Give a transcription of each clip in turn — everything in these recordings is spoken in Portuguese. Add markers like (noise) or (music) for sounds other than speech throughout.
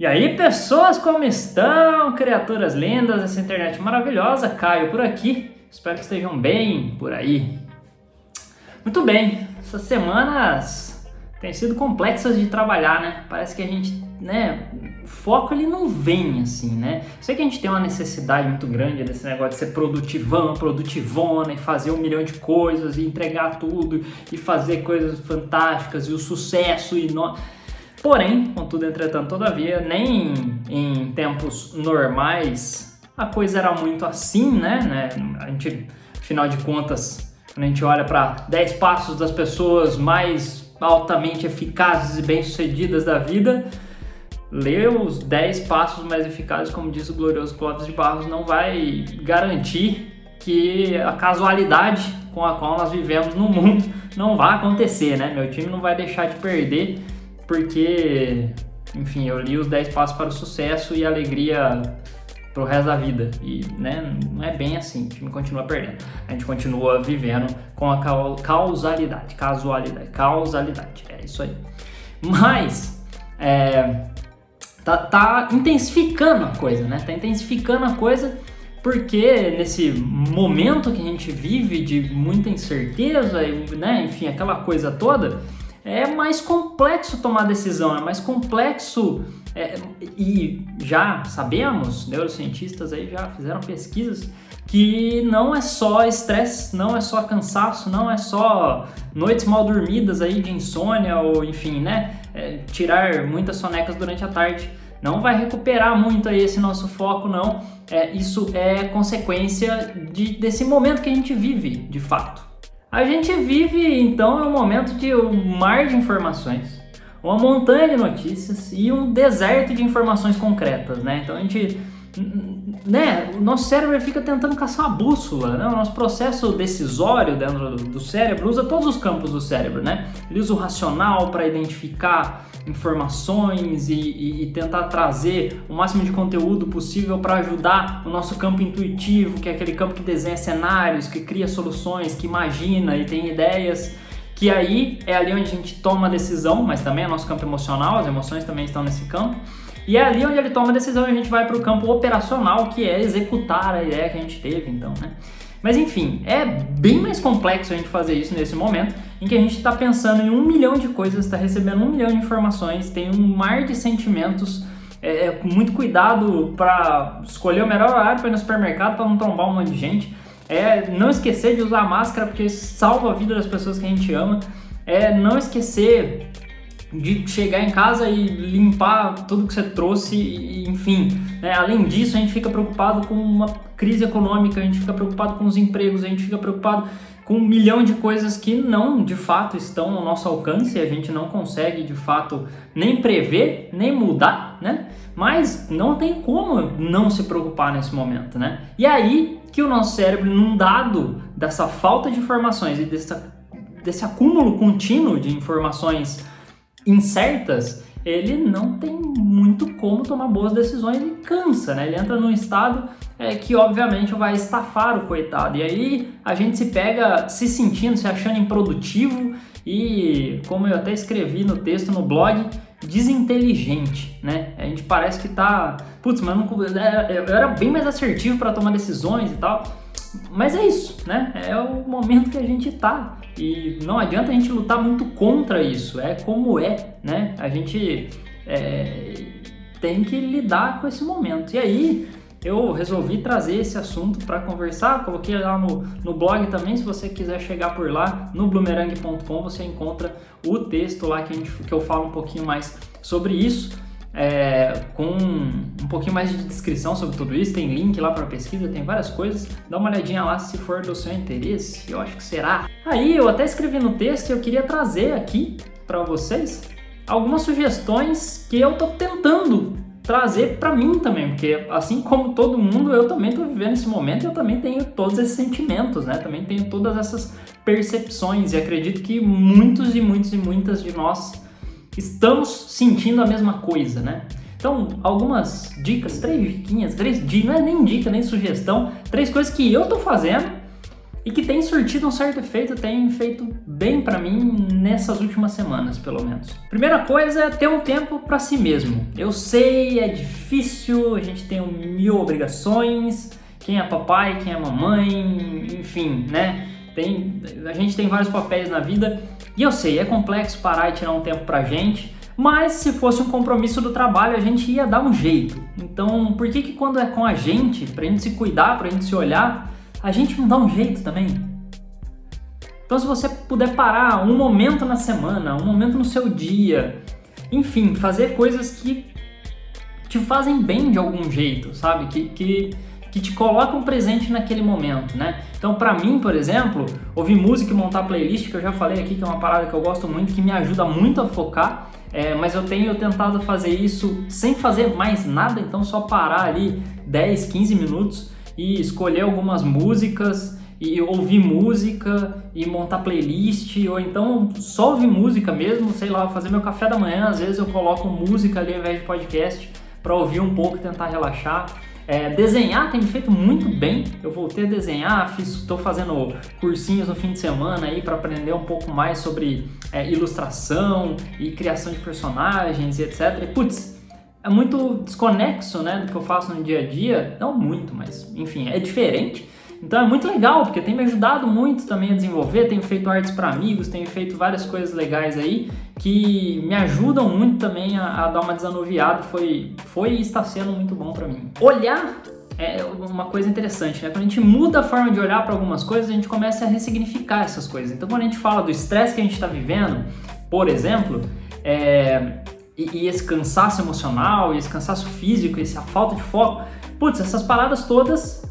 E aí, pessoas, como estão? Criaturas lindas dessa internet maravilhosa, Caio por aqui. Espero que estejam bem por aí. Muito bem, essas semanas têm sido complexas de trabalhar, né? Parece que a gente, né, o foco ele não vem assim, né? Sei que a gente tem uma necessidade muito grande desse negócio de ser produtivão, produtivona e fazer um milhão de coisas e entregar tudo e fazer coisas fantásticas e o sucesso e nós Porém, contudo, entretanto, todavia, nem em tempos normais a coisa era muito assim, né? né? A gente, afinal de contas, quando a gente olha para 10 passos das pessoas mais altamente eficazes e bem-sucedidas da vida, ler os 10 passos mais eficazes, como diz o glorioso Clóvis de Barros, não vai garantir que a casualidade com a qual nós vivemos no mundo (laughs) não vai acontecer, né? Meu time não vai deixar de perder porque, enfim, eu li os 10 passos para o sucesso e alegria pro resto da vida. E, né, não é bem assim, o time continua perdendo. A gente continua vivendo com a causalidade, casualidade, causalidade, é isso aí. Mas, é, tá, tá intensificando a coisa, né? Tá intensificando a coisa porque nesse momento que a gente vive de muita incerteza, né, enfim, aquela coisa toda, é mais complexo tomar decisão, é mais complexo é, e já sabemos, neurocientistas aí já fizeram pesquisas que não é só estresse, não é só cansaço, não é só noites mal dormidas aí de insônia ou enfim, né, é, tirar muitas sonecas durante a tarde não vai recuperar muito aí esse nosso foco, não. É, isso é consequência de, desse momento que a gente vive, de fato. A gente vive então um momento de um mar de informações, uma montanha de notícias e um deserto de informações concretas, né? Então a gente né, o nosso cérebro fica tentando caçar uma bússola, né? O nosso processo decisório dentro do cérebro usa todos os campos do cérebro, né? Ele usa o racional para identificar informações e, e, e, tentar trazer o máximo de conteúdo possível para ajudar o nosso campo intuitivo, que é aquele campo que desenha cenários, que cria soluções, que imagina e tem ideias que aí é ali onde a gente toma a decisão, mas também é nosso campo emocional, as emoções também estão nesse campo. E é ali onde ele toma a decisão e a gente vai para o campo operacional, que é executar a ideia que a gente teve, então, né? Mas enfim, é bem mais complexo a gente fazer isso nesse momento em que a gente está pensando em um milhão de coisas, está recebendo um milhão de informações, tem um mar de sentimentos, é, é com muito cuidado para escolher o melhor horário para ir no supermercado para não trombar um monte de gente, é não esquecer de usar máscara porque salva a vida das pessoas que a gente ama, é não esquecer de chegar em casa e limpar tudo que você trouxe, e, enfim. Né? Além disso, a gente fica preocupado com uma crise econômica, a gente fica preocupado com os empregos, a gente fica preocupado com um milhão de coisas que não de fato estão ao nosso alcance, a gente não consegue de fato nem prever, nem mudar, né? Mas não tem como não se preocupar nesse momento, né? E aí que o nosso cérebro, num dado dessa falta de informações e dessa, desse acúmulo contínuo de informações incertas, ele não tem muito como tomar boas decisões e cansa, né? Ele entra num estado é, que obviamente vai estafar o coitado. E aí a gente se pega se sentindo, se achando improdutivo e, como eu até escrevi no texto no blog, desinteligente, né? A gente parece que tá, putz, mas não, é, eu era bem mais assertivo para tomar decisões e tal. Mas é isso, né? É o momento que a gente tá. E não adianta a gente lutar muito contra isso. É como é, né? A gente é, tem que lidar com esse momento. E aí eu resolvi trazer esse assunto para conversar. Coloquei lá no, no blog também. Se você quiser chegar por lá, no bloomerang.com, você encontra o texto lá que, gente, que eu falo um pouquinho mais sobre isso é, com um pouquinho mais de descrição sobre tudo isso, tem link lá para pesquisa, tem várias coisas. Dá uma olhadinha lá se for do seu interesse, eu acho que será. Aí eu até escrevi no texto e eu queria trazer aqui para vocês algumas sugestões que eu tô tentando trazer para mim também, porque assim como todo mundo, eu também tô vivendo esse momento e eu também tenho todos esses sentimentos, né? Também tenho todas essas percepções e acredito que muitos e muitos e muitas de nós estamos sentindo a mesma coisa, né? Então, algumas dicas, três diquinhas, três dicas, não é nem dica, nem sugestão, três coisas que eu tô fazendo e que tem surtido um certo efeito, tem feito bem para mim nessas últimas semanas, pelo menos. Primeira coisa é ter um tempo para si mesmo. Eu sei, é difícil, a gente tem mil obrigações, quem é papai, quem é mamãe, enfim, né? Tem, a gente tem vários papéis na vida e eu sei, é complexo parar e tirar um tempo pra gente, mas se fosse um compromisso do trabalho, a gente ia dar um jeito. Então, por que que quando é com a gente, pra gente se cuidar, pra gente se olhar, a gente não dá um jeito também? Então, se você puder parar um momento na semana, um momento no seu dia, enfim, fazer coisas que te fazem bem de algum jeito, sabe? Que, que, que te colocam presente naquele momento, né? Então, para mim, por exemplo, ouvir música e montar playlist, que eu já falei aqui, que é uma parada que eu gosto muito, que me ajuda muito a focar, é, mas eu tenho tentado fazer isso sem fazer mais nada, então só parar ali 10, 15 minutos e escolher algumas músicas e ouvir música e montar playlist, ou então só ouvir música mesmo, sei lá, fazer meu café da manhã, às vezes eu coloco música ali ao invés de podcast para ouvir um pouco e tentar relaxar. É, desenhar tem me feito muito bem. Eu voltei a desenhar, estou fazendo cursinhos no fim de semana aí para aprender um pouco mais sobre é, ilustração e criação de personagens e etc. E, putz, é muito desconexo, né, do que eu faço no dia a dia. Não muito, mas enfim, é diferente. Então é muito legal, porque tem me ajudado muito também a desenvolver. Tenho feito artes para amigos, tenho feito várias coisas legais aí que me ajudam muito também a, a dar uma desanuviada. Foi, foi e está sendo muito bom para mim. Olhar é uma coisa interessante, né? Quando a gente muda a forma de olhar para algumas coisas, a gente começa a ressignificar essas coisas. Então, quando a gente fala do estresse que a gente está vivendo, por exemplo, é, e, e, esse cansaço emocional, e esse cansaço físico, essa falta de foco, putz, essas paradas todas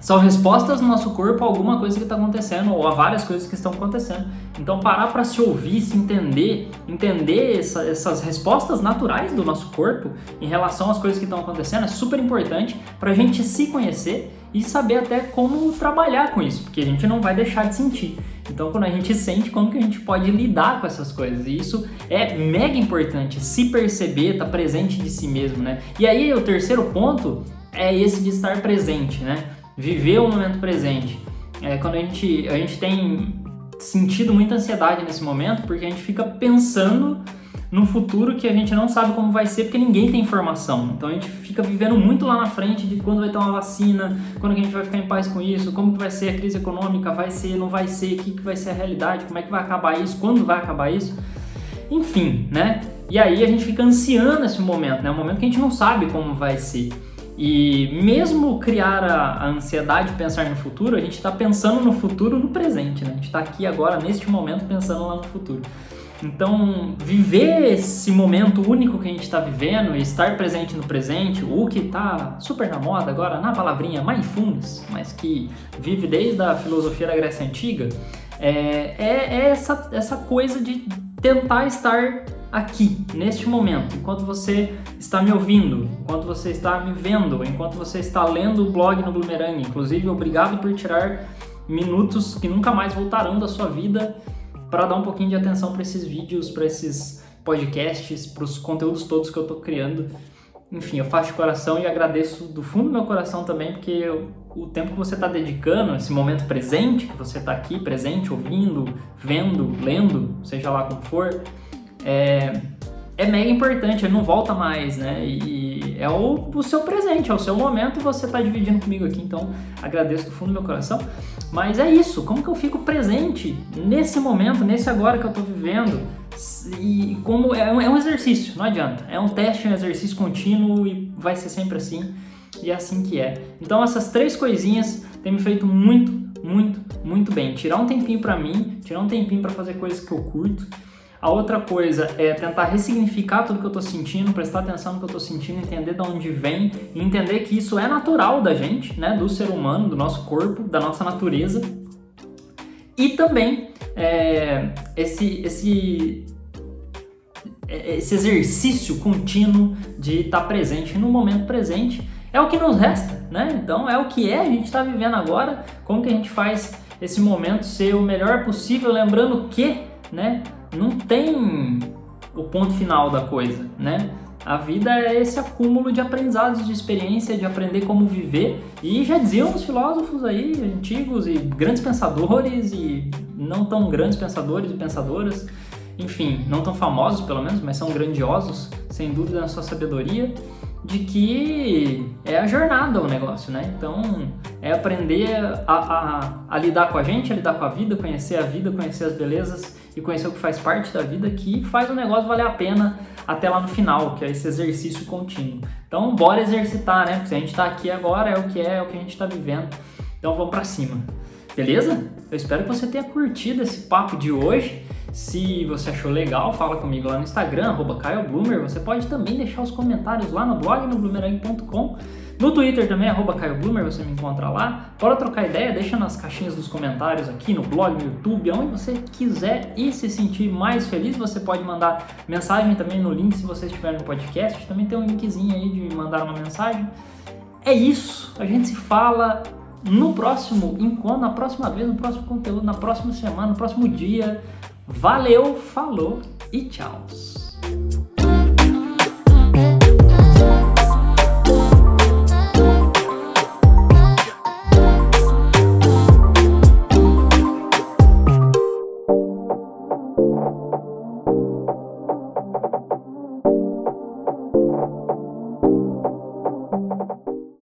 são respostas no nosso corpo a alguma coisa que está acontecendo ou a várias coisas que estão acontecendo. Então parar para se ouvir, se entender, entender essa, essas respostas naturais do nosso corpo em relação às coisas que estão acontecendo é super importante para a gente se conhecer e saber até como trabalhar com isso, porque a gente não vai deixar de sentir. Então, quando a gente sente, como que a gente pode lidar com essas coisas? E isso é mega importante, se perceber, estar tá presente de si mesmo, né? E aí, o terceiro ponto é esse de estar presente, né? viver o momento presente. É, quando a gente, a gente tem sentido muita ansiedade nesse momento, porque a gente fica pensando no futuro que a gente não sabe como vai ser, porque ninguém tem informação. Então a gente fica vivendo muito lá na frente de quando vai ter uma vacina, quando que a gente vai ficar em paz com isso, como que vai ser a crise econômica, vai ser, não vai ser, o que, que vai ser a realidade, como é que vai acabar isso, quando vai acabar isso. Enfim, né? E aí a gente fica ansiando esse momento, né? Um momento que a gente não sabe como vai ser. E mesmo criar a, a ansiedade de pensar no futuro, a gente está pensando no futuro no presente, né? A gente está aqui agora, neste momento, pensando lá no futuro. Então, viver esse momento único que a gente está vivendo e estar presente no presente, o que está super na moda agora, na palavrinha mindfulness, mas que vive desde a filosofia da Grécia Antiga, é, é, é essa, essa coisa de tentar estar aqui, neste momento, enquanto você está me ouvindo, enquanto você está me vendo, enquanto você está lendo o blog no Bloomerang. Inclusive, obrigado por tirar minutos que nunca mais voltarão da sua vida para dar um pouquinho de atenção para esses vídeos, para esses podcasts, para os conteúdos todos que eu estou criando. Enfim, eu faço de coração e agradeço do fundo do meu coração também, porque eu, o tempo que você está dedicando, esse momento presente, que você está aqui presente, ouvindo, vendo, lendo, seja lá como for, é, é mega importante, ele não volta mais, né? E é o, o seu presente, é o seu momento e você está dividindo comigo aqui, então agradeço do fundo do meu coração. Mas é isso, como que eu fico presente nesse momento, nesse agora que eu estou vivendo? E como é um, é um exercício, não adianta. É um teste, um exercício contínuo e vai ser sempre assim. E é assim que é. Então essas três coisinhas têm me feito muito, muito, muito bem. Tirar um tempinho para mim, tirar um tempinho para fazer coisas que eu curto a outra coisa é tentar ressignificar tudo que eu estou sentindo, prestar atenção no que eu estou sentindo, entender de onde vem e entender que isso é natural da gente, né, do ser humano, do nosso corpo, da nossa natureza. E também é, esse, esse, é, esse exercício contínuo de estar tá presente no momento presente é o que nos resta, né? Então é o que é, a gente está vivendo agora, como que a gente faz esse momento ser o melhor possível, lembrando que, né, não tem o ponto final da coisa, né? A vida é esse acúmulo de aprendizados, de experiência, de aprender como viver. E já diziam os filósofos aí, antigos e grandes pensadores e não tão grandes pensadores e pensadoras, enfim, não tão famosos pelo menos, mas são grandiosos, sem dúvida na sua sabedoria, de que é a jornada o negócio, né? Então é aprender a, a, a lidar com a gente, a lidar com a vida, conhecer a vida, conhecer as belezas e conhecer o que faz parte da vida que faz o negócio valer a pena até lá no final, que é esse exercício contínuo. Então, bora exercitar, né? Porque se a gente está aqui agora, é o que é, é o que a gente está vivendo. Então, vamos para cima. Beleza? Eu espero que você tenha curtido esse papo de hoje. Se você achou legal, fala comigo lá no Instagram, arroba Você pode também deixar os comentários lá no blog, no bloomerang.com. No Twitter também, arroba Caio Bloomer, você me encontra lá. Bora trocar ideia, deixa nas caixinhas dos comentários aqui, no blog, no YouTube, aonde você quiser e se sentir mais feliz, você pode mandar mensagem também no link se você estiver no podcast. Também tem um linkzinho aí de mandar uma mensagem. É isso, a gente se fala no próximo encontro, na próxima vez, no próximo conteúdo, na próxima semana, no próximo dia. Valeu, falou e tchau!